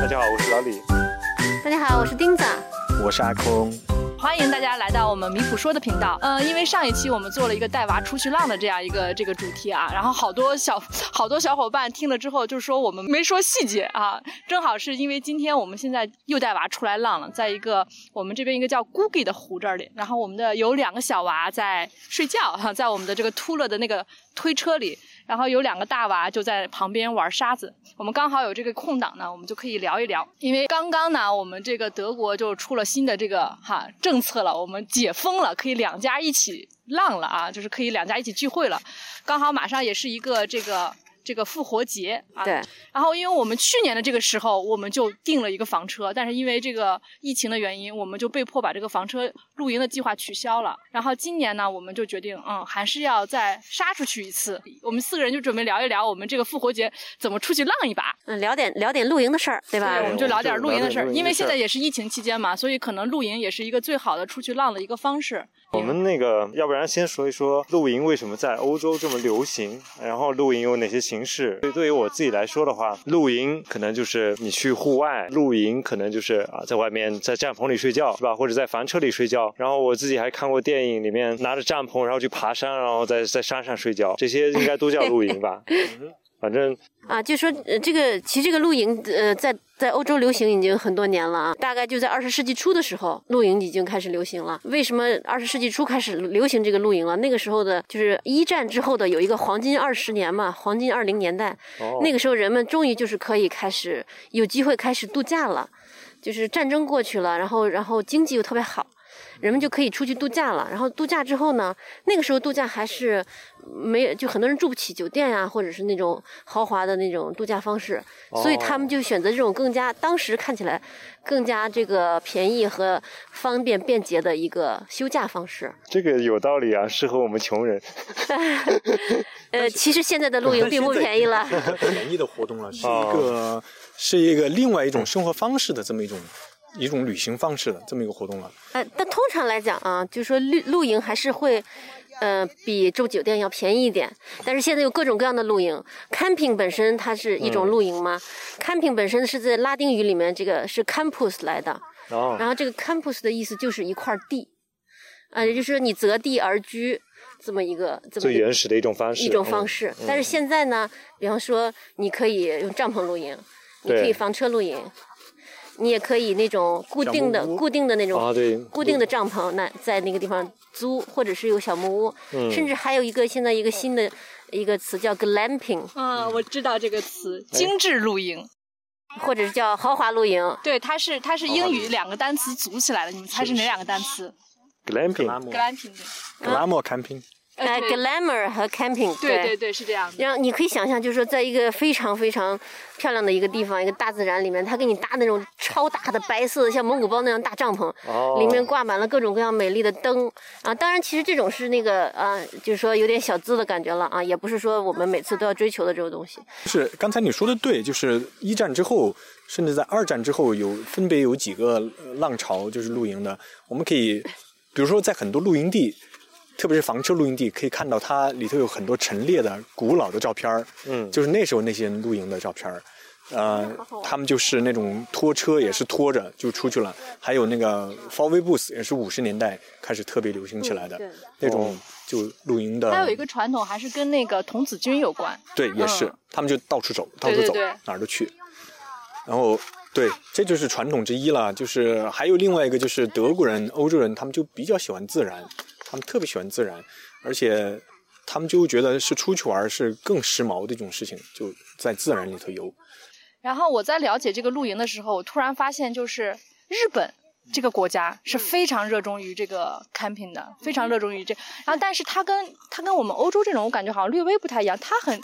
大家好，我是老李。大家好，我是钉子。我是阿空。欢迎大家来到我们米普说的频道。呃，因为上一期我们做了一个带娃出去浪的这样一个这个主题啊，然后好多小 好多小伙伴听了之后就说我们没说细节啊。正好是因为今天我们现在又带娃出来浪了，在一个我们这边一个叫 Googie 的湖这里，然后我们的有两个小娃在睡觉哈，在我们的这个秃了的那个推车里。然后有两个大娃就在旁边玩沙子，我们刚好有这个空档呢，我们就可以聊一聊。因为刚刚呢，我们这个德国就出了新的这个哈政策了，我们解封了，可以两家一起浪了啊，就是可以两家一起聚会了。刚好马上也是一个这个。这个复活节啊，对。然后，因为我们去年的这个时候，我们就订了一个房车，但是因为这个疫情的原因，我们就被迫把这个房车露营的计划取消了。然后今年呢，我们就决定，嗯，还是要再杀出去一次。我们四个人就准备聊一聊我们这个复活节怎么出去浪一把。嗯，聊点聊点露营的事儿，对吧？对，我们就聊点露营的事儿。因为现在也是疫情期间嘛，所以可能露营也是一个最好的出去浪的一个方式。我们那个，要不然先说一说露营为什么在欧洲这么流行，然后露营有哪些形式？对，对于我自己来说的话，露营可能就是你去户外露营，可能就是啊，在外面在帐篷里睡觉，是吧？或者在房车里睡觉。然后我自己还看过电影，里面拿着帐篷然后去爬山，然后在在山上睡觉，这些应该都叫露营吧？反正啊，就说呃，这个其实这个露营呃，在在欧洲流行已经很多年了啊，大概就在二十世纪初的时候，露营已经开始流行了。为什么二十世纪初开始流行这个露营了？那个时候的就是一战之后的有一个黄金二十年嘛，黄金二零年代，哦那个时候人们终于就是可以开始有机会开始度假了，就是战争过去了，然后然后经济又特别好。人们就可以出去度假了。然后度假之后呢，那个时候度假还是没就很多人住不起酒店呀，或者是那种豪华的那种度假方式，所以他们就选择这种更加当时看起来更加这个便宜和方便便捷的一个休假方式。这个有道理啊，适合我们穷人。呃，其实现在的露营并不便宜了。便宜的活动了，是一个是一个另外一种生活方式的这么一种。一种旅行方式的这么一个活动了。呃，但通常来讲啊，就是说露露营还是会，呃，比住酒店要便宜一点。但是现在有各种各样的露营，camping 本身它是一种露营吗？camping 本身是在拉丁语里面这个是 campus 来的。哦。然后这个 campus 的意思就是一块地，啊，也就是说你择地而居这么一个这么最原始的一种方式。一种方式。但是现在呢，比方说你可以用帐篷露营，你可以房车露营。你也可以那种固定的、固定的那种、固定的帐篷，那在那个地方租，或者是有小木屋，甚至还有一个现在一个新的一个词叫 glamping。啊，我知道这个词，精致露营，或者是叫豪华露营。对，它是它是英语两个单词组起来的，你们猜是哪两个单词？glamping，glamping，glamour camping。呃，glamour 和 camping，对对对，是这样。然后你可以想象，就是说，在一个非常非常漂亮的一个地方，一个大自然里面，他给你搭那种超大的白色的，像蒙古包那样大帐篷，里面挂满了各种各样美丽的灯啊。当然，其实这种是那个啊，就是说有点小资的感觉了啊，也不是说我们每次都要追求的这种东西。是刚才你说的对，就是一战之后，甚至在二战之后，有分别有几个浪潮，就是露营的。我们可以，比如说在很多露营地。特别是房车露营地，可以看到它里头有很多陈列的古老的照片儿，嗯，就是那时候那些人露营的照片儿，呃，他们就是那种拖车也是拖着就出去了，还有那个 f o r w a y bus 也是五十年代开始特别流行起来的那种就露营的。还有一个传统还是跟那个童子军有关，对，也是他们就到处走，到处走，哪儿都去。然后对，这就是传统之一了。就是还有另外一个就是德国人、欧洲人，他们就比较喜欢自然。他们特别喜欢自然，而且他们就觉得是出去玩是更时髦的一种事情，就在自然里头游。然后我在了解这个露营的时候，我突然发现，就是日本这个国家是非常热衷于这个 camping 的，非常热衷于这。然后，但是它跟它跟我们欧洲这种，我感觉好像略微不太一样，它很。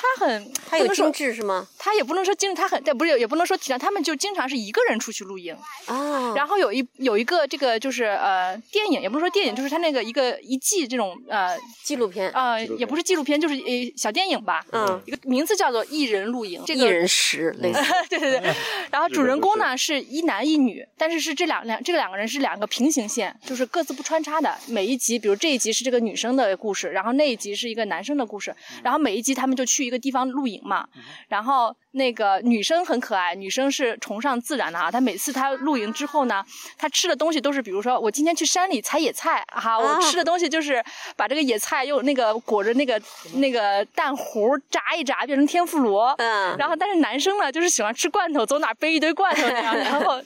他很，他有精致是吗？他也不能说精致，他很，但不是也不能说体谅。他们就经常是一个人出去露营啊。然后有一有一个这个就是呃电影，也不是说电影，就是他那个一个一季这种呃纪录片啊，也不是纪录片，就是呃小电影吧。嗯，一个名字叫做《一人露营》，这个一人食类似。对对对。然后主人公呢是一男一女，但是是这两两这个两个人是两个平行线，就是各自不穿插的。每一集，比如这一集是这个女生的故事，然后那一集是一个男生的故事，然后每一集他们就去。一个地方露营嘛，然后后那个女生很可爱，女生是崇尚自然的啊。她每次她露营之后呢，她吃的东西都是，比如说我今天去山里采野菜哈、我吃的东西就是把这个野菜用那个裹着那个那个蛋糊炸一炸，变成天妇罗。嗯然后但是男生呢，就是喜欢吃罐头，走哪儿背一堆罐头那样。然后，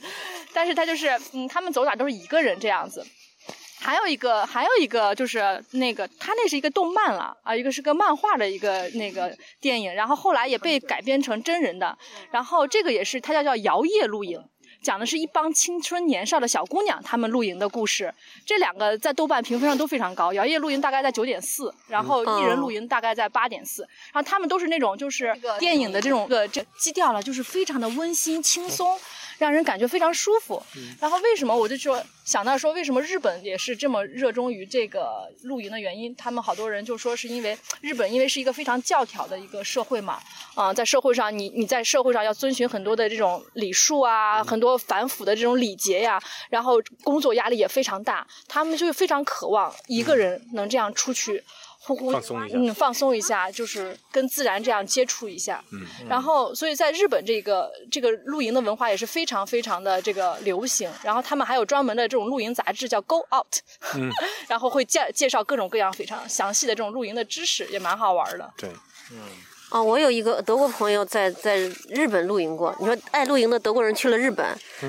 但是他就是嗯，他们走哪儿都是一个人这样子。还有一个，还有一个就是那个，他那是一个动漫了啊，一个是个漫画的一个那个电影，然后后来也被改编成真人的，然后这个也是它叫叫摇曳露营。讲的是一帮青春年少的小姑娘她们露营的故事，这两个在豆瓣评分上都非常高。摇曳露营大概在九点四，然后一人露营大概在八点四，然后他们都是那种就是电影的这种个这基调了，就是非常的温馨轻松，让人感觉非常舒服。然后为什么我就说想到说为什么日本也是这么热衷于这个露营的原因？他们好多人就说是因为日本因为是一个非常教条的一个社会嘛，啊、在社会上你你在社会上要遵循很多的这种礼数啊，很多反腐的这种礼节呀，然后工作压力也非常大，他们就非常渴望一个人能这样出去。呼呼放松一下嗯，放松一下，就是跟自然这样接触一下。嗯，然后，所以在日本这个这个露营的文化也是非常非常的这个流行。然后他们还有专门的这种露营杂志叫《Go Out》，嗯然后会介介绍各种各样非常详细的这种露营的知识，也蛮好玩的。对，嗯哦，我有一个德国朋友在在日本露营过。你说爱露营的德国人去了日本，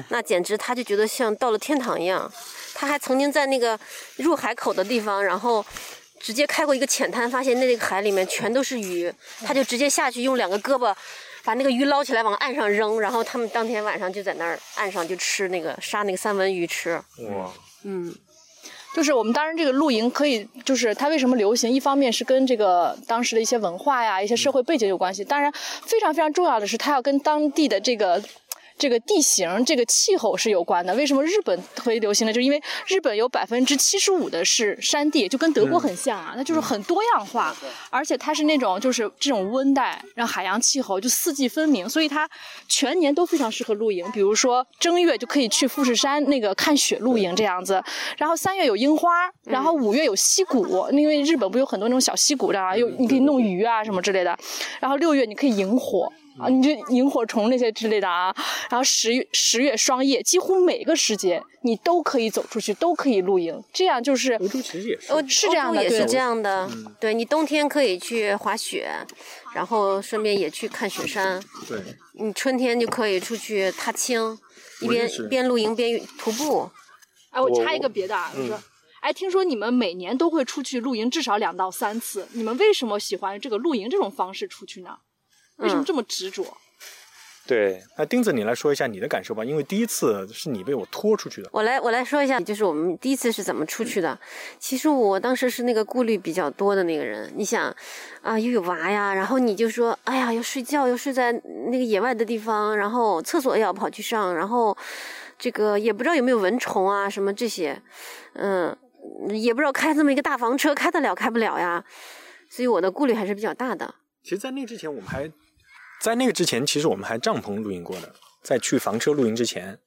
那简直他就觉得像到了天堂一样。他还曾经在那个入海口的地方，然后直接开过一个浅滩，发现那个海里面全都是鱼，他就直接下去用两个胳膊把那个鱼捞起来往岸上扔，然后他们当天晚上就在那儿岸上就吃那个杀那个三文鱼吃。哇，嗯，就是我们当然这个露营可以，就是它为什么流行，一方面是跟这个当时的一些文化呀、一些社会背景有关系，当然非常非常重要的是，它要跟当地的这个。这个地形、这个气候是有关的。为什么日本特别流行呢？就是因为日本有百分之七十五的是山地，就跟德国很像啊，那就是很多样化，而且它是那种就是这种温带，让海洋气候就四季分明，所以它全年都非常适合露营。比如说正月就可以去富士山那个看雪露营这样子，然后三月有樱花，然后五月有溪谷，因为日本不有很多那种小溪谷的啊，又你可以弄鱼啊什么之类的，然后六月你可以萤火。啊，你就萤火虫那些之类的啊，然后十月十月双叶，几乎每个时节你都可以走出去，都可以露营，这样就是欧洲其实也是欧是这样也是这样的。对你冬天可以去滑雪，然后顺便也去看雪山。对，你春天就可以出去踏青，一边边露营边徒步。哎，我我插一个别的啊，我说，哎，听说你们每年都会出去露营至少两到三次，你们为什么喜欢这个露营这种方式出去呢？为什么这么执着？对，那丁子，你来说一下你的感受吧，因为第一次是你被我拖出去的。我来我来说一下，就是我们第一次是怎么出去的。其实我当时是那个顾虑比较多的那个人。你想啊，又有娃呀，然后你就说，哎呀，要睡觉，要睡在那个野外的地方，然后厕所也要跑去上，然后这个也不知道有没有蚊虫啊，什么这些，嗯，也不知道开这么一个大房车开得了开不了呀。所以我的顾虑还是比较大的。其实，在那之前，我们还在那个之前，其实我们还帐篷露营过的。在去房车露营之前，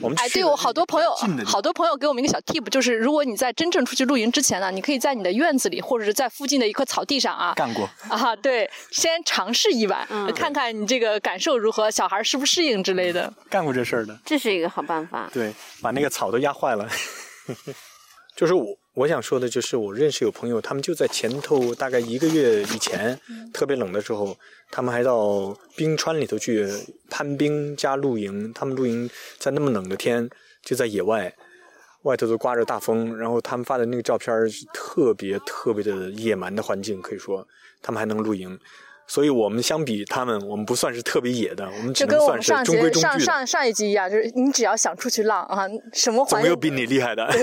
我们哎，对我好多朋友好多朋友给我们一个小 tip，就是如果你在真正出去露营之前呢，你可以在你的院子里或者是在附近的一块草地上啊，干过。啊，对，先尝试一晚，嗯看看你这个感受如何，小孩适不适应之类的。干过这事儿的，这是一个好办法。对，把那个草都压坏了。就是我我想说的，就是我认识有朋友，他们就在前头大概一个月以前，特别冷的时候，他们还到冰川里头去攀冰加露营。他们露营在那么冷的天，就在野外，外头都刮着大风，然后他们发的那个照片是特别特别的野蛮的环境，可以说他们还能露营。所以我们相比他们，我们不算是特别野的，我们只能算是中规中矩。上上上一集一样，就是你只要想出去浪啊，什么环境总没有比你厉害的。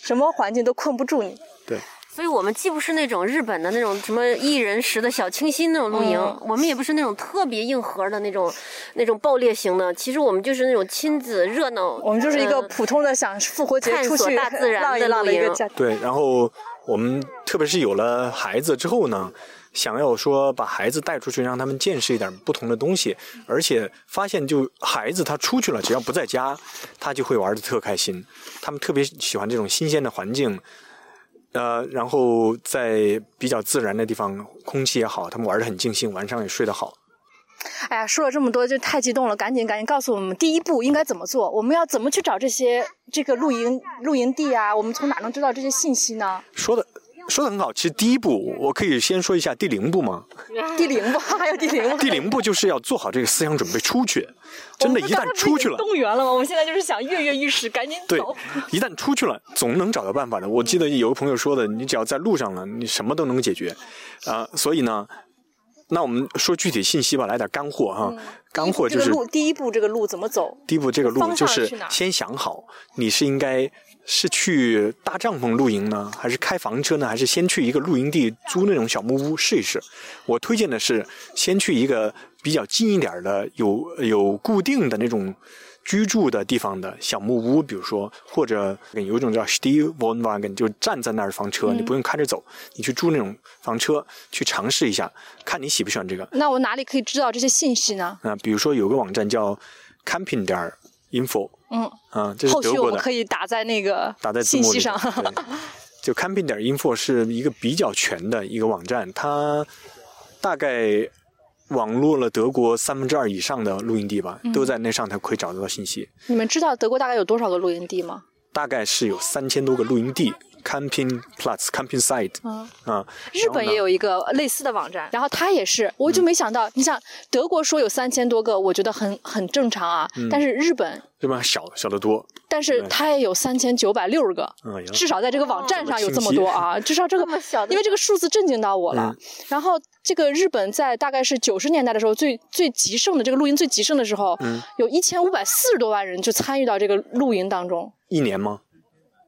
对，什么环境都困不住你。对，所以我们既不是那种日本的那种什么一人食的小清新那种露营，嗯我们也不是那种特别硬核的那种那种爆裂型的。其实我们就是那种亲子热闹，我们就是一个呃普通的想复活节探索出去大自然的露营浪的一个家。对，然后我们特别是有了孩子之后呢，想要说把孩子带出去，让他们见识一点不同的东西，而且发现就孩子他出去了，只要不在家，他就会玩的特开心。他们特别喜欢这种新鲜的环境，呃，然后在比较自然的地方，空气也好，他们玩的很尽兴，晚上也睡得好。哎呀，说了这么多就太激动了，赶紧赶紧告诉我们第一步应该怎么做，我们要怎么去找这些这个露营露营地啊？我们从哪能知道这些信息呢？说的说的很好。其实第一步，我可以先说一下第零步吗？第零步 还有第零步，第零步就是要做好这个思想准备，出去。真的，一旦出去了，动员了吗？我们现在就是想跃跃欲试，赶紧对走。，一旦出去了，总能找到办法的。我记得有个朋友说的，你只要在路上了，你什么都能解决，啊、所以呢，那我们说具体信息吧，来点干货哈。干货就是第一步，这个路怎么走？第一步，这个路就是先想好，你是应该是去搭帐篷露营呢，还是开房车呢，还是先去一个露营地租那种小木屋试一试？我推荐的是先去一个比较近一点的，有有固定的那种。居住的地方的小木屋，比如说，或者有一种叫 Stiefwohnwagen，就站在那儿的房车，你不用开着走，你去住那种房车去尝试一下，看你喜不喜欢这个。那我哪里可以知道这些信息呢？啊，比如说有个网站叫 camping 点儿 info，嗯，啊，这是后续德国的，我们可以打在那个打在信息上。就 camping 点儿 info 是一个比较全的一个网站，它大概网络了德国三分之二以上的露营地吧，嗯都在那上头可以找得到信息。你们知道德国大概有多少个露营地吗？大概是有三千多个露营地，camping plus camping site 嗯，啊，日本也有一个类似的网站，然后它也是，我就没想到，你想德国说有三千多个，我觉得很很正常啊，但是日本，日本小小得多，但是它也有三千九百六十个，嗯，至少在这个网站上有这么多啊，至少这个 这小因为这个数字震惊到我了。嗯。然后这个日本在大概是九十年代的时候，最最极盛的这个露营最极盛的时候，嗯。有一千五百四十多万人就参与到这个露营当中，一年吗？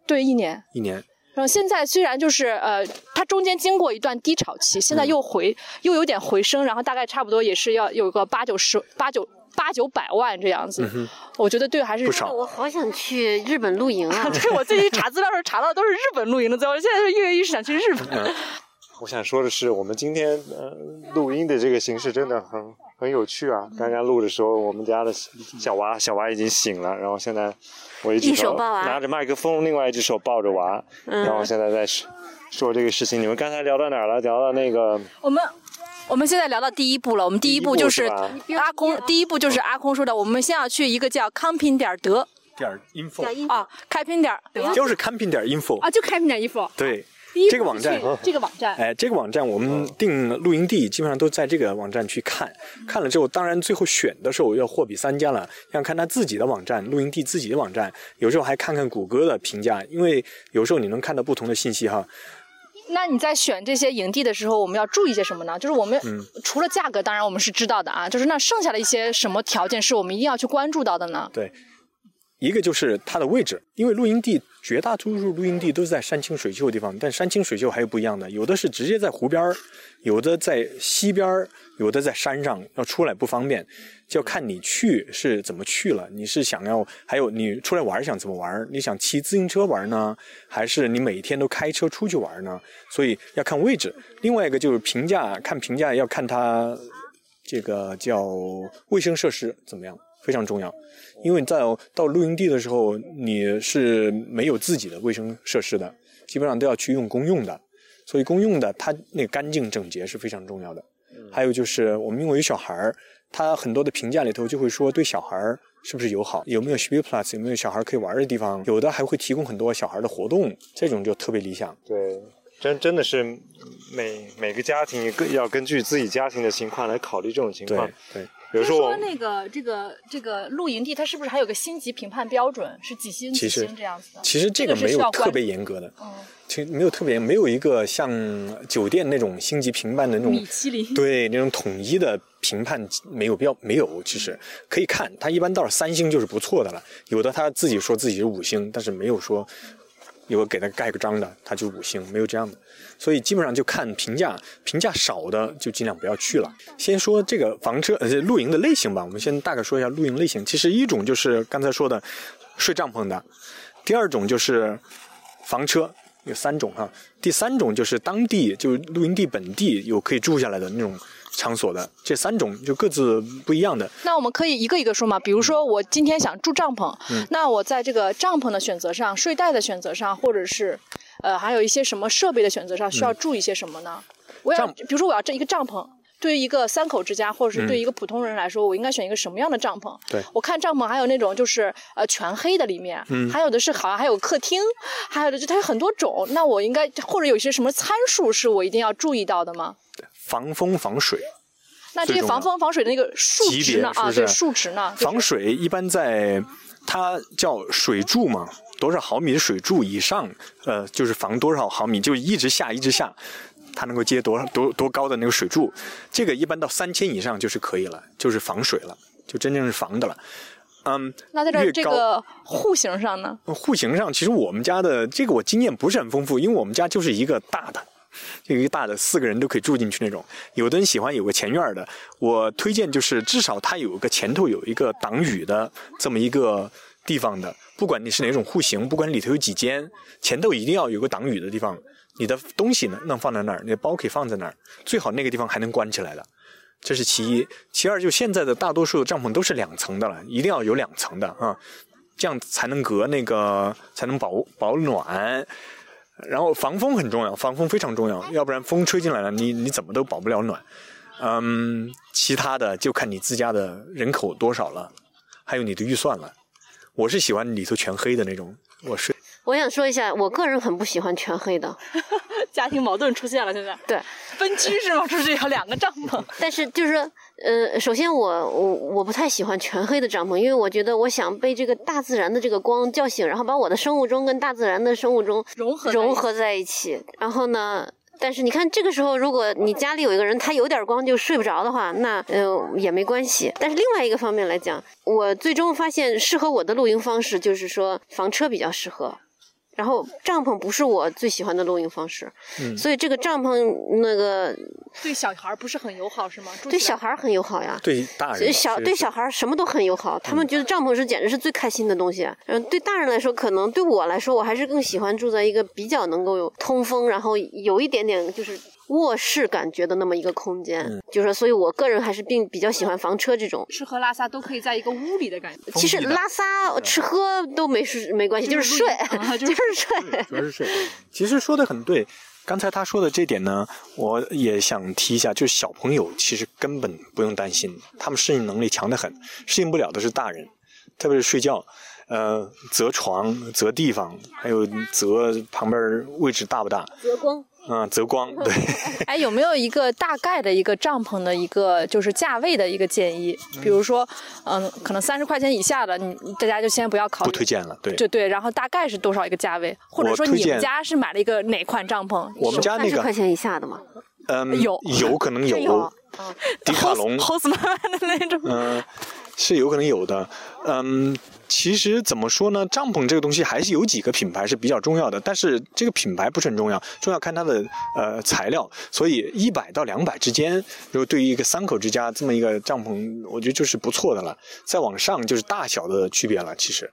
对，一年。一年，然后现在虽然就是呃，它中间经过一段低潮期，现在又回、又有点回升，然后大概差不多也是要有个八九十八九八九百万这样子。我觉得对，还是不少我好想去日本露营啊！对我最近查资料的时候查到都是日本露营的资料，我现在就跃跃欲试想去日本。嗯我想说的是，我们今天呃录音的这个形式真的很很有趣啊！刚刚录的时候，我们家的小娃小娃已经醒了，然后现在我一手抱娃拿着麦克风，另外一只手抱着娃，嗯然后现在在说说这个事情。你们刚才聊到哪儿了？聊到那个我们我们现在聊到第一步了，我们第一步就是阿空，第一步就是阿空说的，我们先要去一个叫康平点德点儿 info，啊，开平点德就是 camping 点儿 info，啊，就开平点 info。对。这个网站这个网站，哎，这个网站我们订露营地基本上都在这个网站去看，看了之后，当然最后选的时候要货比三家了，要看他自己的网站，露营地自己的网站，有时候还看看谷歌的评价，因为有时候你能看到不同的信息哈。那你在选这些营地的时候，我们要注意些什么呢？就是我们、嗯除了价格，当然我们是知道的啊，就是那剩下的一些什么条件是我们一定要去关注到的呢？对，一个就是它的位置，因为露营地绝大多数露营地都是在山清水秀的地方，但山清水秀还有不一样的，有的是直接在湖边儿，有的在溪边儿，有的在山上，要出来不方便，就要看你去是怎么去了。你是想要，还有你出来玩想怎么玩？你想骑自行车玩呢，还是你每天都开车出去玩呢？所以要看位置。另外一个就是评价，看评价要看它这个叫卫生设施怎么样，非常重要。因为在到露营地的时候，你是没有自己的卫生设施的，基本上都要去用公用的，所以公用的它那个干净整洁是非常重要的。还有就是我们因为有小孩儿，他很多的评价里头就会说对小孩儿是不是友好，有没有 Spielplatz，有没有小孩可以玩的地方，有的还会提供很多小孩的活动，这种就特别理想。对，真真的是每每个家庭更要根据自己家庭的情况来考虑这种情对况。对，比如说我那个这个这个露营地，它是不是还有个星级评判标准，是几星几星这样子的？其实这个没有特别严格的，嗯，其实没有特别没有一个像酒店那种星级评判的那种米其林。对那种统一的评判没有必要，没有，其实可以看，它一般到了三星就是不错的了。有的他自己说自己是五星，但是没有说有个给他盖个章的，他就五星，没有这样的。所以基本上就看评价，评价少的就尽量不要去了。先说这个房车呃露营的类型吧，我们先大概说一下露营类型。其实一种就是刚才说的睡帐篷的，第二种就是房车，有三种哈。第三种就是当地就露营地本地有可以住下来的那种场所的，这三种就各自不一样的。那我们可以一个一个说嘛，比如说我今天想住帐篷，嗯那我在这个帐篷的选择上、睡袋的选择上，或者是呃还有一些什么设备的选择上，需要注意些什么呢？我要比如说我要这一个帐篷，对于一个三口之家，或者是对于一个普通人来说，我应该选一个什么样的帐篷？对我看帐篷还有那种就是呃全黑的里面，嗯还有的是好像还有客厅，还有的就它有很多种。那我应该或者有些什么参数是我一定要注意到的吗？防风防水。那这些防风防水的那个数值呢？啊，对，数值呢？就是防水一般在它叫水柱嘛，多少毫米的水柱以上，呃，就是防多少毫米，就一直下一直下，它能够接多少多多高的那个水柱，这个一般到三千以上就是可以了，就是防水了，就真正是防的了。嗯，那在这这个户型上呢？户型上，其实我们家的这个我经验不是很丰富，因为我们家就是一个大的，就一个大的，四个人都可以住进去那种。有的人喜欢有个前院的，我推荐就是至少它有个前头有一个挡雨的这么一个地方的，不管你是哪种户型，不管里头有几间，前头一定要有个挡雨的地方。你的东西呢能放在那儿，你的包可以放在那儿，最好那个地方还能关起来的。这是其一，其二就现在的大多数帐篷都是两层的了，一定要有两层的啊，这样才能隔那个才能保保暖。然后防风很重要，防风非常重要，要不然风吹进来了，你你怎么都保不了暖。嗯，其他的就看你自家的人口多少了，还有你的预算了。我是喜欢里头全黑的那种，我睡我想说一下，我个人很不喜欢全黑的，家庭矛盾出现了，现在对。分居是吗？出去要两个帐篷。但是就是说，呃，首先我我我不太喜欢全黑的帐篷，因为我觉得我想被这个大自然的这个光叫醒，然后把我的生物钟跟大自然的生物钟融合融合在一起。然后呢，但是你看这个时候，如果你家里有一个人他有点光就睡不着的话，那呃也没关系。但是另外一个方面来讲，我最终发现适合我的露营方式就是说房车比较适合。然后帐篷不是我最喜欢的露营方式，嗯所以这个帐篷那个对小孩儿不是很友好是吗？对小孩儿很友好呀。对大人小对小孩儿什么都很友好，他们觉得帐篷是简直是最开心的东西。嗯，对大人来说，可能对我来说，我还是更喜欢住在一个比较能够有通风，然后有一点点就是卧室感觉的那么一个空间。就是说，所以我个人还是并比较喜欢房车这种。吃喝拉撒都可以在一个屋里的感觉。其实拉撒、吃喝都没事没关系，就是睡，啊就就是 是睡。主要是睡。其实说的很对，刚才他说的这点呢，我也想提一下，就是小朋友其实根本不用担心，他们适应能力强得很，适应不了的是大人，特别是睡觉。呃，择床、择地方，还有择旁边位置大不大，择光，啊、择光，对，哎，有没有一个大概的一个帐篷的一个就是价位的一个建议？比如说，嗯，可能三十块钱以下的，你大家就先不要考虑。不推荐了，对。就对，然后大概是多少一个价位？或者说你们家是买了一一个哪款帐篷？我们家那个三十块，钱以下的吗。嗯，有有可能有，有迪卡侬，Hostman 的那种。嗯、是有可能有的。嗯，其实怎么说呢？帐篷这个东西还是有几个品牌是比较重要的，但是这个品牌不是很重要，重要看它的呃材料。所以一百到两百之间，如果对于一个三口之家这么一个帐篷，我觉得就是不错的了。再往上就是大小的区别了，其实。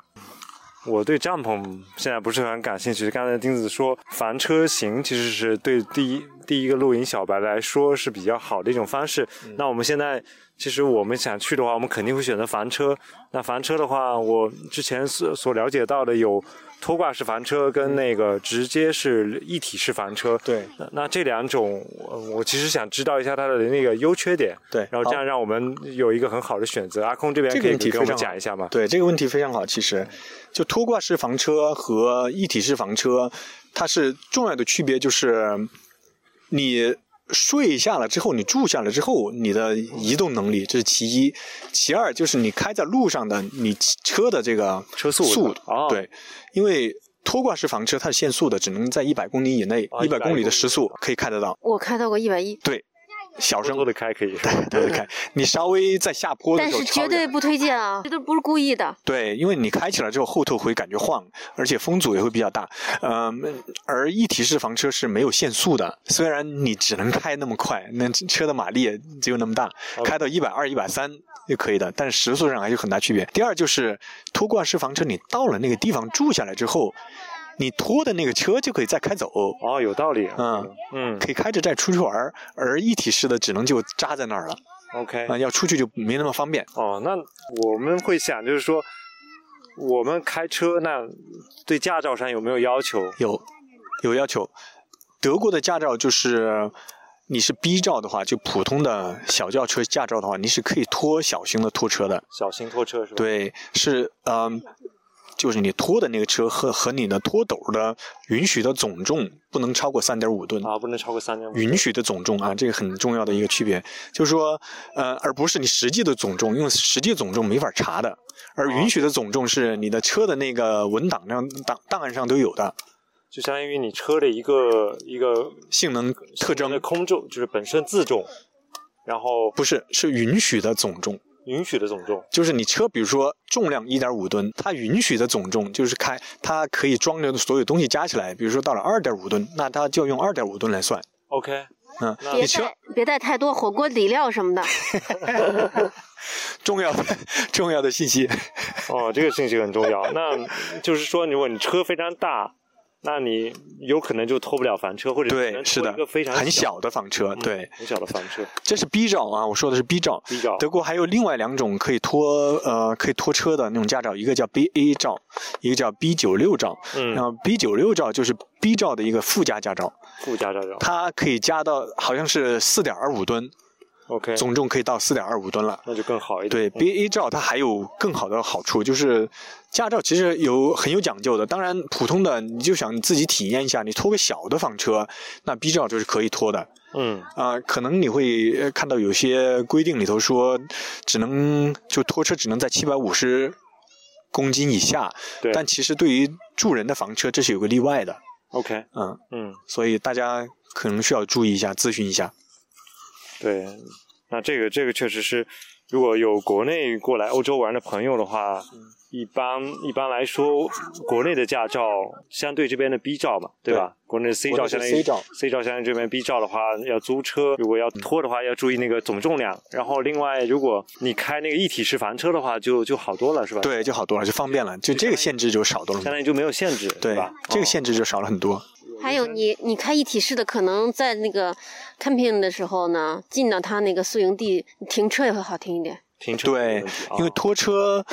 我对帐篷现在不是很感兴趣。刚才丁子说房车型其实是对第一第一个露营小白来说是比较好的一种方式。那我们现在其实我们想去的话，我们肯定会选择房车。那房车的话，我之前所所了解到的有拖挂式房车跟那个直接是一体式房车。对那那这两种，呃我其实想知道一下它的那个优缺点。对然后这样让我们有一个很好的选择。阿空这边可以给我们讲一下吗？对这个问题非常好，其实就拖挂式房车和一体式房车，它是重要的区别就是你。睡下了之后，你住下了之后，你的移动能力这是其一，其二就是你开在路上的你车的这个车速速哦对，因为拖挂式房车它是限速的，只能在一百公里以内，啊一百公里的时速可以开得到。我开到过一百一，对，小声的开可以。对对开，你稍微在下坡的但时候但是绝对不推荐啊，这都不是故意的。对，因为你开起来之后后头会感觉晃，而且风阻也会比较大。嗯、而一体式房车是没有限速的，虽然你只能开那么快，那车的马力也只有那么大，开到一百二、一百三就可以的，但是时速上还是有很大区别。第二就是拖挂式房车，你到了那个地方住下来之后，你拖的那个车就可以再开走。哦，有道理。嗯嗯可以开着再出去玩，而一体式的只能就扎在那儿了，OK 啊、。要出去就没那么方便。哦，那我们会想，就是说，我们开车那对驾照上有没有要求？有有要求。德国的驾照就是你是 B 照的话，就普通的小轿车驾照的话，你是可以拖小型的拖车的。小型拖车是吧？对，是嗯、就是你拖的那个车和和你的拖斗的允许的总重不能超过三点五吨。啊，不能超过三点五。允许的总重啊，这个很重要的一个区别，就是说，呃，而不是你实际的总重，因为实际总重没法查的，而允许的总重是你的车的那个文档上档档案上都有的就相当于你车的一个一个性能特征的，空重，就是本身自重，然后不是是允许的总重。允许的总重。就是你车，比如说重量一点五吨，它允许的总重就是开，它可以装的所有东西加起来，比如说到了二点五吨，那它就用二点五吨来算。OK，嗯，你车带别带太多火锅底料什么的。重要的重要的信息，哦，这个信息很重要。那就是说，如果你车非常大，那你有可能就拖不了房车，或者对，是的一个非常很小小的房车，嗯对，很小的房车。这是 B 照啊，我说的是 B 照。B 照德国还有另外两种可以拖呃可以拖车的那种驾照，一个叫 BA 照，一个叫 B 九六照。嗯然后 B 九六照就是 B 照的一个附加驾照，附加驾照。它可以加到好像是四点二五吨，OK，总重可以到四点二五吨了。那就更好一点对。BA 照它还有更好的好处，就是驾照其实有很有讲究的。当然，普通的你就想你自己体验一下，你拖个小的房车，那 B 照就是可以拖的。嗯啊、可能你会呃看到有些规定里头说，只能就拖车只能在七百五十公斤以下，对但其实对于住人的房车这是有个例外的，，OK，嗯，嗯，所以大家可能需要注意一下，咨询一下。对。那这个这个确实是，如果有国内过来欧洲玩的朋友的话，一般一般来说，国内的驾照相对这边的 B 照嘛，对吧？国内的 C 照相当于 C 照 C 照相当于这边 B 照的话，要租车，如果要拖的话，要注意那个总重量。然后另外，如果你开那个一体式房车的话，就就好多了，是吧？，对，就好多了，就方便了，就这个限制就少多了。相当于就没有限制，对吧？，这个哦限制就少了很多。还有你，你开一体式的，可能在那个 camping 的时候呢，进到他那个宿营地，停车也会好停一点。停车对，因为哦拖车、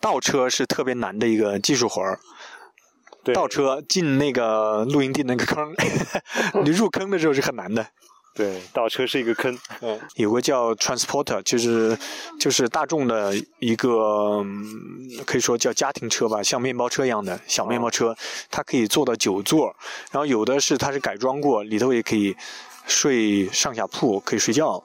倒车是特别难的一个技术活儿。对倒车进那个露营地那个坑，你入坑的时候是很难的。对倒车是一个坑，嗯，有个叫 transporter，就是就是大众的一个、嗯可以说叫家庭车吧，像面包车一样的小面包车，它可以坐到九座，然后有的是它是改装过，里头也可以睡上下铺，可以睡觉。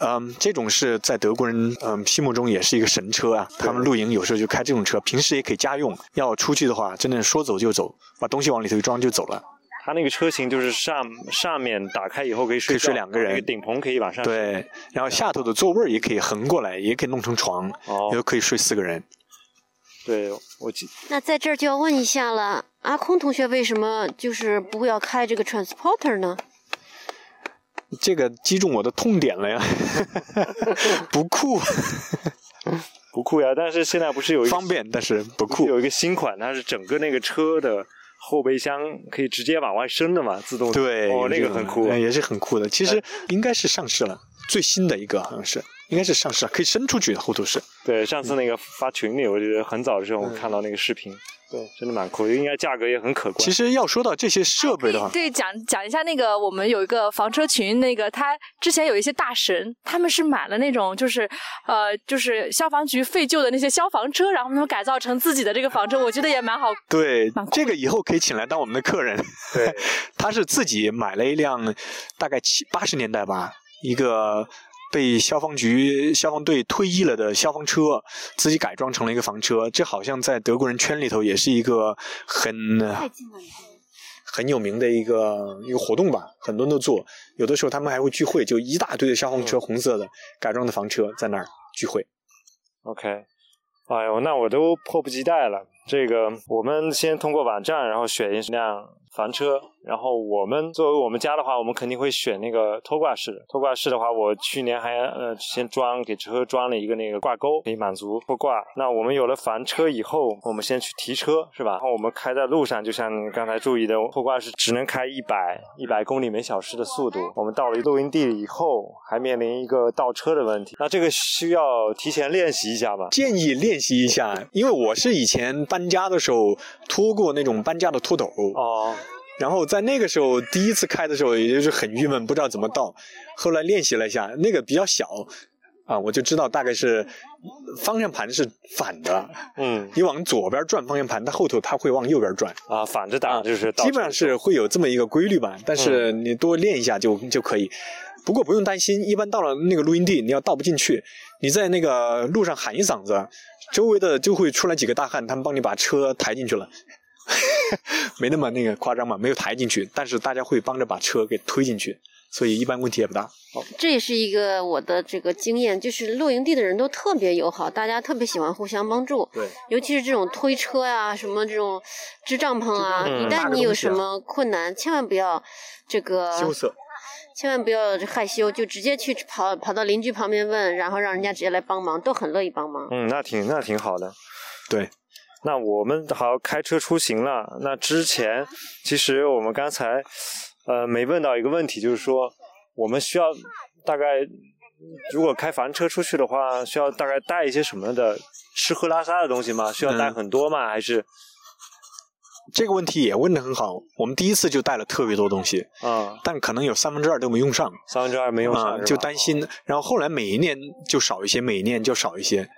嗯，这种是在德国人嗯心目中也是一个神车啊。他们露营有时候就开这种车，平时也可以家用。要出去的话，真的说走就走，把东西往里头一装就走了。它那个车型就是上上面打开以后可以睡可以睡两个人那个顶棚可以往上对，然后下头的座位儿也可以横过来，也可以弄成床，哦也可以睡四个人。对，我记那在这儿就要问一下了，阿空同学为什么就是不要开这个 transporter 呢？这个击中我的痛点了呀，不酷，不酷呀，但是现在不是有一个方便但是不酷。有一个新款，它是整个那个车的后备箱可以直接往外伸的嘛，自动对，哦，那个很酷，哎也是很酷的。其实应该是上市了，最新的一个好像是，应该是上市了，可以伸出去的后头是。对，上次那个发群里，我觉得很早的时候我看到那个视频，对，真的蛮酷，应该价格也很可观。其实要说到这些设备的话，对，讲讲一下那个，我们有一个房车群，那个他之前有一些大神，他们是买了那种就是呃就是消防局废旧的那些消防车，然后他们改造成自己的这个房车，我觉得也蛮好。对蛮这个以后可以请来当我们的客人。对，他是自己买了一辆大概七八十年代吧，一个被消防局消防队退役了的消防车，自己改装成了一个房车。这好像在德国人圈里头也是一个很太近了，很有名的一个一个活动吧，很多人都做。有的时候他们还会聚会，就一大堆的消防车，红色的改装的房车在那儿聚会。OK，哎呦，那我都迫不及待了。这个，我们先通过网站，然后选一辆房车，然后我们作为我们家的话，我们肯定会选那个拖挂式的。拖挂式的话，我去年还呃先装给车装了一个那个挂钩，可以满足拖挂。那我们有了房车以后，我们先去提车，是吧？然后我们开在路上，就像你刚才注意的，拖挂是只能开一百一百公里每小时的速度。我们到了露营地以后，还面临一个倒车的问题。那这个需要提前练习一下吧？建议练习一下，因为我是以前搬家的时候拖过那种搬家的拖斗，哦，然后在那个时候第一次开的时候，也就是很郁闷，不知道怎么倒。后来练习了一下，那个比较小啊，我就知道大概是方向盘是反的，嗯你往左边转方向盘，它后头它会往右边转。啊，反着打就是倒基本上是会有这么一个规律吧，但是你多练一下就就可以。不过不用担心，一般到了那个录音地，你要倒不进去，你在那个路上喊一嗓子，周围的就会出来几个大汉，他们帮你把车抬进去了。没那么那个夸张嘛，没有抬进去，但是大家会帮着把车给推进去，所以一般问题也不大。这也是一个我的这个经验，就是露营地的人都特别友好，大家特别喜欢互相帮助。对，尤其是这种推车呀、什么这种支帐篷啊，嗯一旦你有什么困难，千万不要这个羞涩，千万不要害羞，就直接去跑跑到邻居旁边问，然后让人家直接来帮忙，都很乐意帮忙。嗯，那挺那挺好的。对，那我们好开车出行了。那之前其实我们刚才呃没问到一个问题，就是说我们需要大概如果开房车出去的话，需要大概带一些什么的吃喝拉撒的东西吗？需要带嗯很多吗？还是这个问题也问的很好。我们第一次就带了特别多东西，啊但可能有三分之二都没用上。三分之二没用上、就担心。然后后来每一年就少一些，每一年就少一些。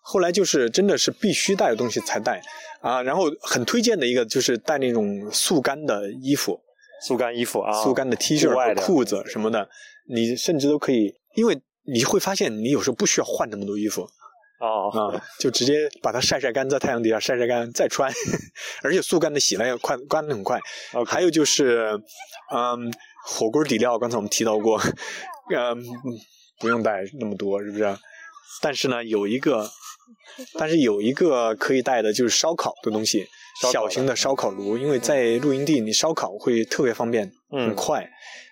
后来就是真的是必须带的东西才带啊，然后很推荐的一个就是带那种速干的衣服，速干衣服啊，速干的 T 恤和裤子什么的，你甚至都可以，因为你会发现你有时候不需要换那么多衣服哦啊，就直接把它晒晒干，在太阳底下晒晒干再穿，而且速干的洗了也快，干的很快。还有就是，嗯，火锅底料，刚才我们提到过，嗯，不用带那么多，是不是？但是呢，有一个，但是有一个可以带的，就是烧烤的东西，小型的烧烤炉，因为在露营地你烧烤会特别方便，嗯很快。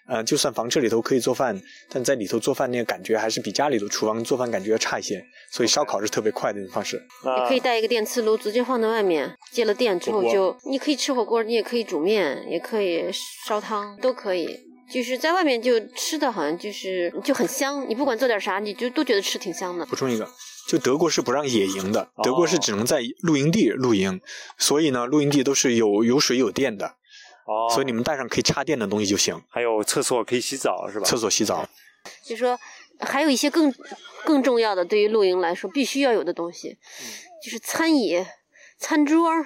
呃，就算房车里头可以做饭，但在里头做饭那个感觉还是比家里头厨房做饭感觉要差一些，所以烧烤是特别快的一种方式。你可以带一个电磁炉，直接放在外面，接了电之后就，你可以吃火锅，你也可以煮面，也可以烧汤，都可以。就是在外面就吃的好像就是就很香，你不管做点啥，你就都觉得吃挺香的。补充一个，就德国是不让野营的，哦德国是只能在露营地露营，所以呢，露营地都是有有水有电的，哦，所以你们带上可以插电的东西就行，还有厕所可以洗澡是吧？厕所洗澡。就说还有一些更更重要的，对于露营来说必须要有的东西，就是餐椅、餐桌儿，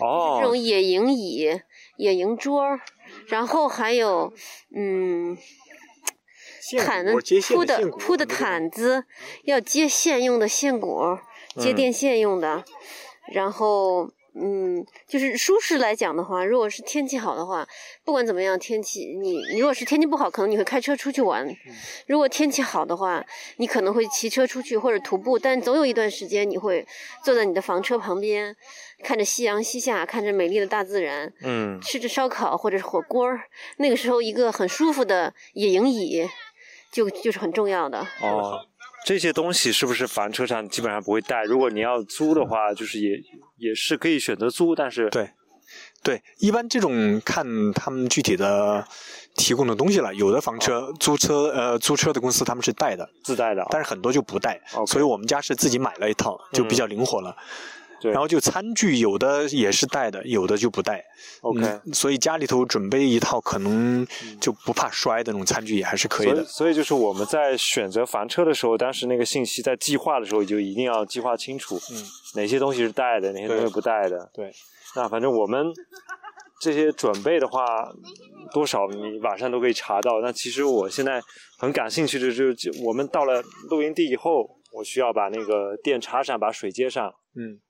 哦这种野营椅、野营桌儿，然后还有嗯。毯子铺的铺的毯子要接线用的线果，接嗯电线用的，然后嗯，就是舒适来讲的话，如果是天气好的话，不管怎么样，天气你你如果是天气不好，可能你会开车出去玩；如果天气好的话，你可能会骑车出去或者徒步，但总有一段时间你会坐在你的房车旁边，看着夕阳西下，看着美丽的大自然，嗯吃着烧烤或者是火锅儿，那个时候一个很舒服的野营椅，就就是很重要的。哦，这些东西是不是房车上基本上不会带？如果你要租的话，就是也也是可以选择租，但是对，对，一般这种看他们具体的提供的东西了，有的房车、租车呃租车的公司他们是带的，自带的啊。但是很多就不带所以我们家是自己买了一套，就比较灵活了。对然后就餐具有的也是带的，有的就不带。OK，、嗯所以家里头准备一套可能就不怕摔的那种餐具也还是可以所以的。所以就是我们在选择房车的时候，当时那个信息在计划的时候就一定要计划清楚，嗯，哪些东西是带的，哪些东西不带的。对，那反正我们这些准备的话，多少你网上都可以查到。那其实我现在很感兴趣的就是，我们到了露营地以后，我需要把那个电插上，把水接上。嗯，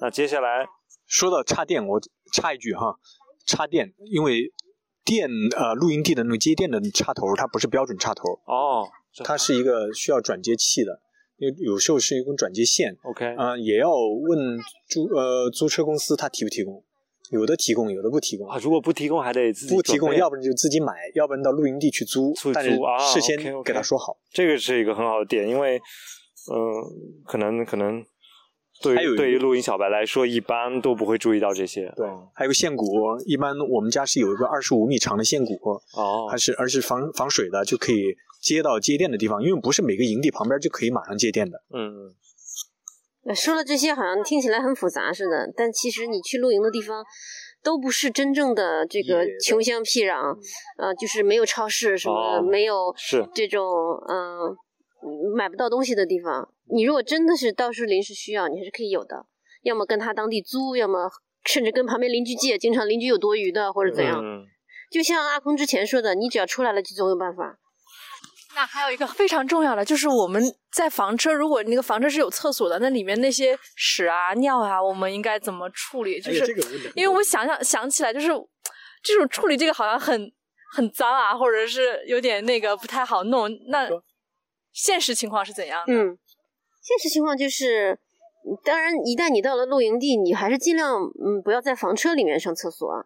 那接下来，说到插电，我插一句哈，插电，因为电呃露营地的那种接电的插头，它不是标准插头，哦，它是一个需要转接器的，因为有时候是一根转接线，OK，啊、也要问租呃租车公司他提不提供，有的提供，有的不提供。啊，如果不提供还得自己不提供，要不然就自己买，要不然到露营地去租去，但是事先给他说好。这个是一个很好的点，因为，嗯、可能可能对于对于露营小白来说，一般都不会注意到这些。对，还有个线骨，一般我们家是有一个二十五米长的线骨，哦还是而是防防水的，就可以接到接电的地方，因为不是每个营地旁边就可以马上接电的。嗯说了这些，好像听起来很复杂似的，但其实你去露营的地方，都不是真正的这个穷乡僻壤，呃，就是没有超市，什么、哦没有是这种嗯、买不到东西的地方。你如果真的是到时候临时需要，你还是可以有的，要么跟他当地租，要么甚至跟旁边邻居借，经常邻居有多余的或者怎样。嗯，就像阿空之前说的，你只要出来了，就总有办法。那还有一个非常重要的，就是我们在房车，如果那个房车是有厕所的，那里面那些屎啊、尿啊，我们应该怎么处理？就哎是、呀这个因为我想想想起来，就是这种处理这个好像很很脏啊，或者是有点那个不太好弄。那现实情况是怎样的？嗯，现实情况就是，当然，一旦你到了露营地，你还是尽量嗯不要在房车里面上厕所啊，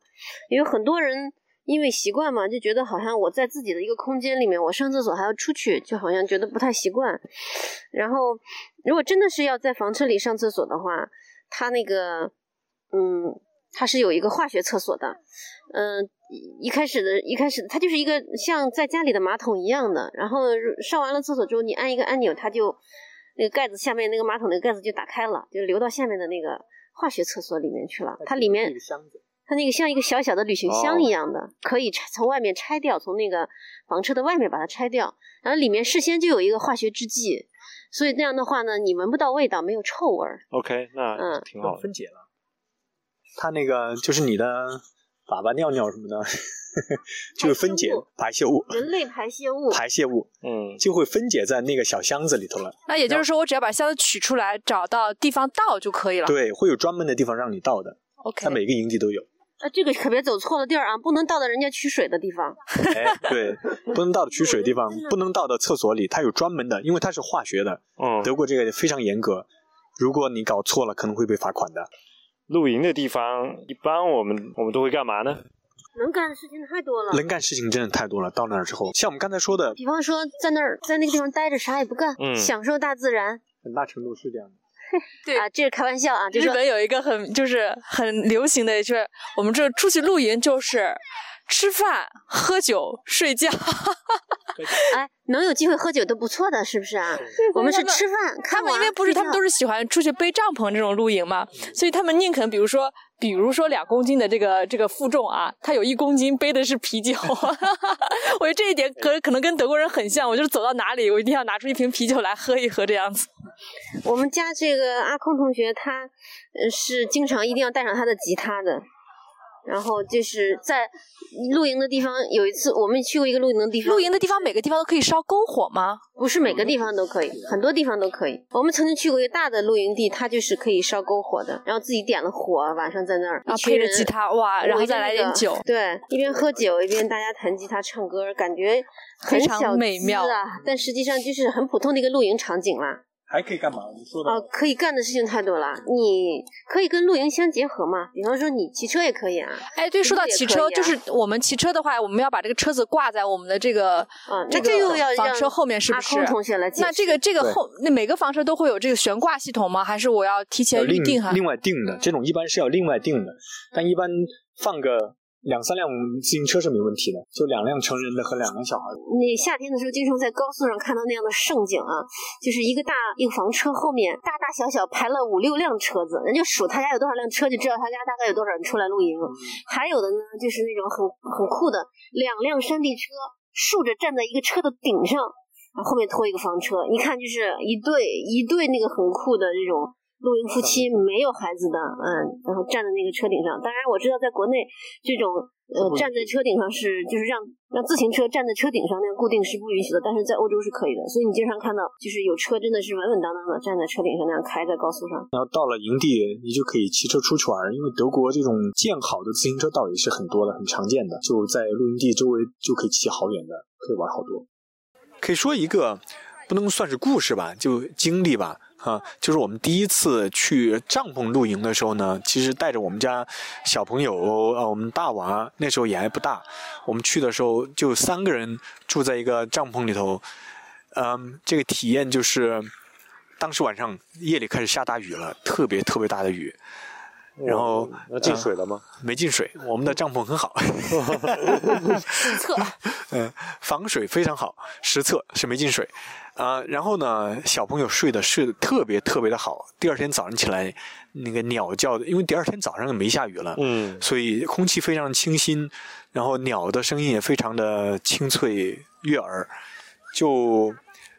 因为很多人因为习惯嘛，就觉得好像我在自己的一个空间里面，我上厕所还要出去，就好像觉得不太习惯。然后，如果真的是要在房车里上厕所的话，它那个嗯，它是有一个化学厕所的，嗯、一开始的一开始，它就是一个像在家里的马桶一样的，然后上完了厕所之后，你按一个按钮，它就那个盖子下面那个马桶那个盖子就打开了，就流到下面的那个化学厕所里面去了。它里面它那个像一个小小的旅行箱一样的，可以拆从外面拆掉，从那个房车的外面把它拆掉，然后里面事先就有一个化学制剂，所以那样的话呢，你闻不到味道，没有臭味儿。OK，那嗯挺好。分解了。它那个就是你的粑粑、尿尿什么的，就是分解排泄物，人类排泄物，排泄物嗯，就会分解在那个小箱子里头了。那也就是说，我只要把箱子取出来，找到地方倒就可以了。对，会有专门的地方让你倒的，，OK 它。每个营地都有。那，这个可别走错了地儿啊，不能倒到人家取水的地方。哎，对，不能倒到取水的地方，不能倒到厕所里，它有专门的，因为它是化学的，嗯，德国这个非常严格，如果你搞错了，可能会被罚款的。露营的地方，一般我们我们都会干嘛呢？能干的事情太多了。能干事情真的太多了，到那儿之后，像我们刚才说的，比方说，在那儿在那个地方待着，啥也不干，嗯享受大自然很大程度是这样的。对啊，这是开玩笑啊，就日本有一个很就是很流行的，就是我们这出去露营就是吃饭、喝酒、睡觉。哎，能有机会喝酒都不错的，是不是啊？我们是吃饭，他们因为不是他们都是是喜欢出去背帐篷这种露营嘛，所以他们宁肯比如说，比如说两公斤的这个这个负重啊，他有一公斤背的是啤酒，我觉得这一点可可能跟德国人很像，我就是走到哪里我一定要拿出一瓶啤酒来喝一喝这样子。我们家这个阿空同学，他呃是经常一定要带上他的吉他的。然后就是在露营的地方，有一次我们去过一个露营的地方，露营的地方每个地方都可以烧篝火吗？不是每个地方都可以，很多地方都可以。我们曾经去过一个大的露营地，它就是可以烧篝火的，然后自己点了火，晚上在那儿，然后一群人配着吉他哇，然后再来点酒，对，一边喝酒一边大家弹吉他唱歌，感觉很非常小美妙资啊。但实际上就是很普通的一个露营场景啦。还可以干嘛？你说哦、可以干的事情太多了。你可以跟露营相结合嘛，比方说你骑车也可以啊。哎，对，说到骑车，就是我们骑车的话，我们要把这个车子挂在我们的这个啊，这这又要房车后面，是不是？同学来。那这个这个后，那每个房车都会有这个悬挂系统吗？还是我要提前预定哈？另外定的，这种一般是要另外定的，但一般放个两三辆自行车是没问题的，就两辆成人的和两辆小孩的。你夏天的时候，经常在高速上看到那样的盛景啊，就是一个大一个房车后面大大小小排了五六辆车子，人家数他家有多少辆车，就知道他家大概有多少人出来露营。还有的呢，就是那种很很酷的，两辆山地车竖着站在一个车的顶上，然后后面拖一个房车，一看就是一对一对那个很酷的这种。露营夫妻没有孩子的，嗯，然后站在那个车顶上。当然，我知道在国内这种呃站在车顶上是就是让让自行车站在车顶上那样固定是不允许的，但是在欧洲是可以的。所以你经常看到就是有车真的是稳稳当当的站在车顶上那样开在高速上。然后到了营地，你就可以骑车出去玩，因为德国这种建好的自行车道也是很多的，很常见的，就在露营地周围就可以骑好远的，可以玩好多。可以说一个不能算是故事吧，就经历吧，啊、就是我们第一次去帐篷露营的时候呢，其实带着我们家小朋友，呃，我们大娃那时候也还不大，我们去的时候就三个人住在一个帐篷里头，嗯，这个体验就是，当时晚上夜里开始下大雨了，特别特别大的雨，然后那进水了吗？没进水，我们的帐篷很好，实测嗯，防水非常好，实测是没进水，啊、然后呢，小朋友睡得睡得特别特别的好，第二天早上起来，那个鸟叫的，因为第二天早上没下雨了，嗯所以空气非常清新，然后鸟的声音也非常的清脆悦耳，就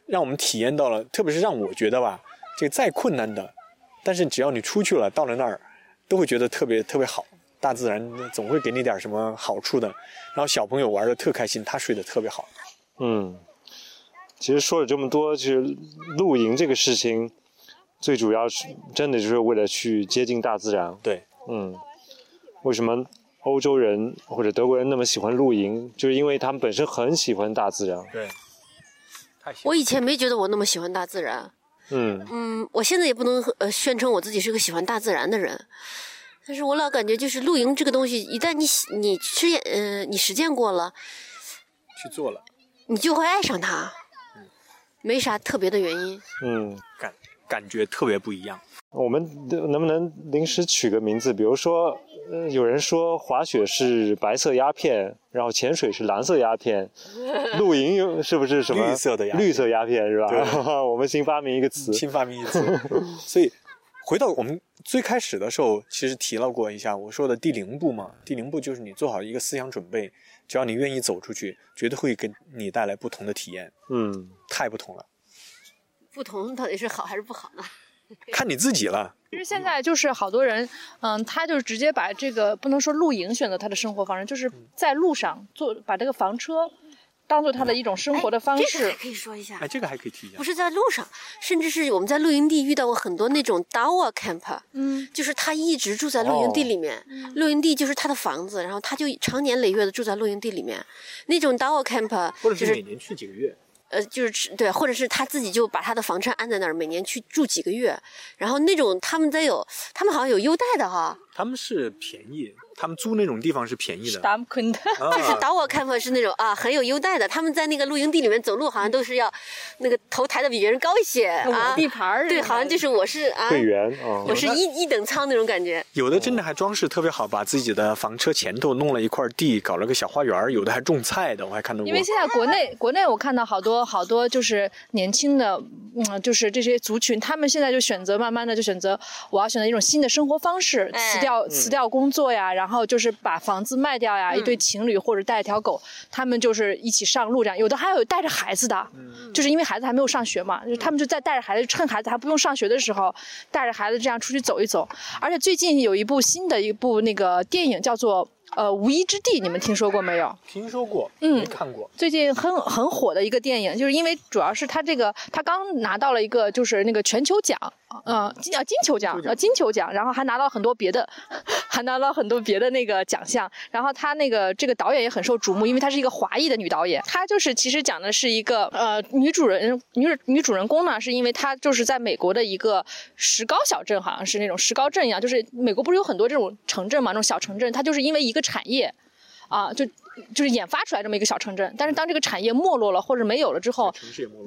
让我们体验到了，特别是让我觉得吧，这个再困难的，但是只要你出去了，到了那儿，都会觉得特别特别好。大自然总会给你点什么好处的，然后小朋友玩的特开心，他睡得特别好。嗯，其实说了这么多，其实露营这个事情，最主要是真的就是为了去接近大自然。对，嗯，为什么欧洲人或者德国人那么喜欢露营？就是因为他们本身很喜欢大自然。对，太喜我以前没觉得我那么喜欢大自然，嗯嗯，我现在也不能呃宣称我自己是个喜欢大自然的人，但是我老感觉就是露营这个东西，一旦你喜你实验呃你实践过了，去做了，你就会爱上它，嗯没啥特别的原因。嗯，感感觉特别不一样。我们能不能临时取个名字？比如说，呃，有人说滑雪是白色鸦片，然后潜水是蓝色鸦片，露营有是不是什么绿色的鸦片绿色鸦片是吧对？我们新发明一个词。新发明一词。所以回到我们最开始的时候，其实提到过一下我说的第零步嘛。第零步就是你做好一个思想准备，只要你愿意走出去，绝对会给你带来不同的体验，嗯太不同了，不同到底是好还是不好呢？看你自己了。其实现在就是好多人，嗯，他就是直接把这个不能说露营选择他的生活方式，就是在路上做把这个房车当做他的一种生活的方式哎这个还。可以说一下哎，。这个还可以提一下不。是在路上，甚至是我们在露营地遇到过很多那种 dawa camp，嗯，就是他一直住在露营地里面，露营地就是他的房子，然后他就长年累月的住在露营地里面。那种 dawa camp 或者就是每年去几个月。呃，就是吃对，或者是他自己就把他的房车安在那儿，每年去住几个月。然后那种他们得有，他们好像有优待的哈，他们是便宜，他们租那种地方是便宜的。达姆昆的，就是啊，导我看法是那种啊很有优待的，他们在那个露营地里面走路，好像都是要那个头抬的比别人高一些啊我。地盘儿对，好像就是我是啊，会员啊，我是一一等舱那种感觉。有的真的还装饰特别好，把自己的房车前头弄了一块地，搞了个小花园儿有的还种菜的，我还看到过。因为现在国内国内我看到好多好多就是年轻的，嗯，就是这些族群，他们现在就选择慢慢的就选择我要选择一种新的生活方式，哎辞掉辞掉工作呀，然后就是把房子卖掉呀，一对情侣或者带一条狗，他们就是一起上路这样，有的还有带着孩子的，就是因为孩子还没有上学嘛，就是他们就在带着孩子，趁孩子还不用上学的时候，带着孩子这样出去走一走。而且最近有一部新的一部那个电影叫做呃《无依之地》，你们听说过没有？听说过，嗯没看过。最近很很火的一个电影，就是因为主要是他这个他刚拿到了一个就是那个全球奖，呃金啊金球奖呃金球奖，然后还拿到很多别的，还拿到很多别的那个奖项。然后他那个这个导演也很受瞩目，因为她是一个华裔的女导演。她就是其实讲的是一个呃女主人女女主人公呢，是因为她就是在美国的一个石膏小镇，好像是那种石膏镇一样，就是美国不是有很多这种城镇嘛，那种小城镇，它就是因为一个产业。啊，就就是研发出来这么一个小城镇，但是当这个产业没落了或者没有了之后。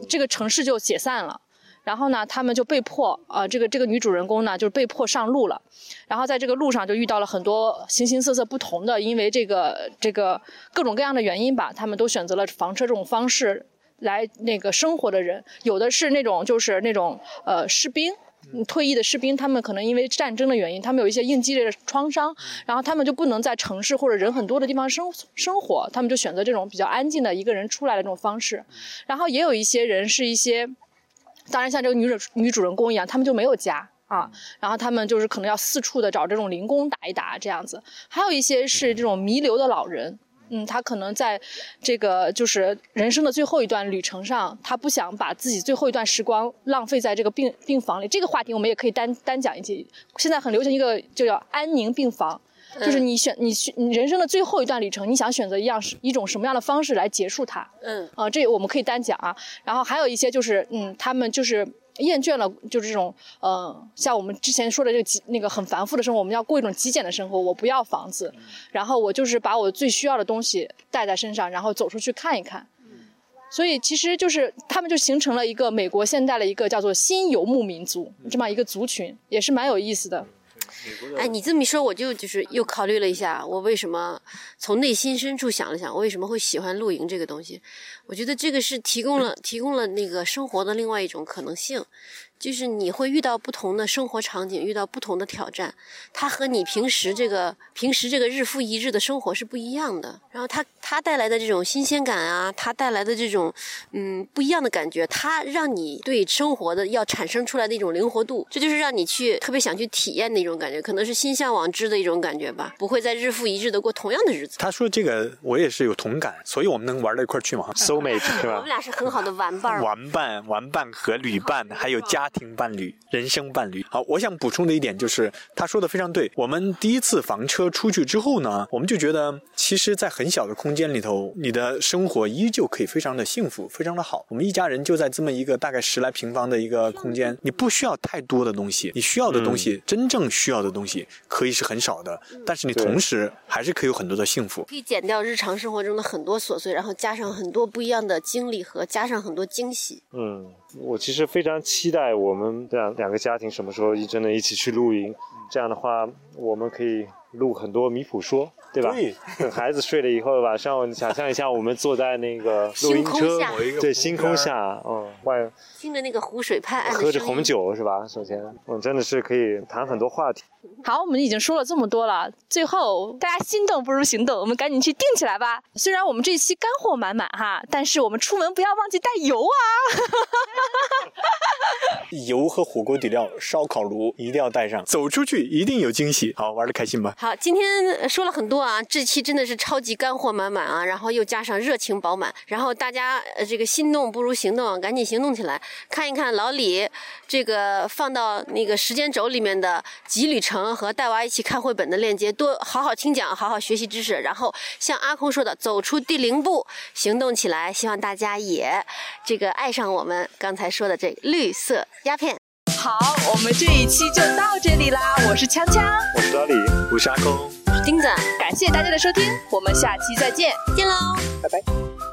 这个城市就解散了。然后呢，他们就被迫，呃，这个这个女主人公呢，就是被迫上路了。然后在这个路上就遇到了很多形形色色不同的，因为这个这个各种各样的原因吧，他们都选择了房车这种方式来那个生活的人，有的是那种就是那种呃士兵。嗯退役的士兵，他们可能因为战争的原因，他们有一些应激类的创伤，然后他们就不能在城市或者人很多的地方生生活，他们就选择这种比较安静的一个人出来的这种方式。然后也有一些人是一些，当然像这个女主女主人公一样，他们就没有家啊，然后他们就是可能要四处的找这种零工打一打这样子。还有一些是这种弥留的老人。嗯，他可能在这个就是人生的最后一段旅程上，他不想把自己最后一段时光浪费在这个病病房里。这个话题我们也可以单单讲一集。现在很流行一个就叫安宁病房，就是你选你选你人生的最后一段旅程，你想选择一样一种什么样的方式来结束它？嗯，啊、这我们可以单讲啊。然后还有一些就是，嗯，他们就是厌倦了，就是这种，呃，像我们之前说的这个极那个很繁复的生活，我们要过一种极简的生活。我不要房子，然后我就是把我最需要的东西带在身上，然后走出去看一看。所以其实就是他们就形成了一个美国现代的一个叫做新游牧民族这么一个族群，也是蛮有意思的。哎，你这么一说，我就就是又考虑了一下，我为什么从内心深处想了想，我为什么会喜欢露营这个东西？我觉得这个是提供了提供了那个生活的另外一种可能性。就是你会遇到不同的生活场景，遇到不同的挑战，它和你平时这个平时这个日复一日的生活是不一样的。然后它它带来的这种新鲜感啊，它带来的这种嗯不一样的感觉，它让你对生活的要产生出来的一种灵活度，这就是让你去特别想去体验的一种感觉，可能是心向往之的一种感觉吧。不会再日复一日的过同样的日子。他说这个我也是有同感，所以我们能玩到一块去嘛，soul mate 是吧？我们俩是很好的玩伴儿。玩伴、玩伴和旅伴，还有家庭伴侣、人生伴侣。好，我想补充的一点就是，他说的非常对。我们第一次房车出去之后呢，我们就觉得，其实，在很小的空间里头，你的生活依旧可以非常的幸福，非常的好。我们一家人就在这么一个大概十来平方的一个空间，你不需要太多的东西，你需要的东西，真正需要的东西，可以是很少的，但是你同时还是可以有很多的幸福。可以减掉日常生活中的很多琐碎，然后加上很多不一样的经历和加上很多惊喜。嗯，我其实非常期待我们两两个家庭什么时候一真的一起去露营，这样的话我们可以录很多米普说，对吧？对等 孩子睡了以后，晚上想象一下我们坐在那个录音车星，对，星空下，嗯，外听着那个湖水拍岸喝着红酒是吧？首先，嗯，真的是可以谈很多话题。好，我们已经说了这么多了，最后大家心动不如行动，我们赶紧去定起来吧。虽然我们这期干货满满哈，但是我们出门不要忘记带油啊。油和火锅底料、烧烤炉一定要带上，走出去一定有惊喜。好，玩的开心吧？好，今天说了很多啊，这期真的是超级干货满满啊，然后又加上热情饱满，然后大家呃这个心动不如行动，赶紧行动起来，看一看老李这个放到那个时间轴里面的集旅程和带娃一起看绘本的链接，多好好听讲，好好学习知识，然后像阿空说的，走出第零步，行动起来，希望大家也这个爱上我们刚才说的这绿色鸦片。好，我们这一期就到这里啦。我是锵锵，我是老李。我是阿公。丁子，感谢大家的收听，我们下期再见。见喽。拜拜。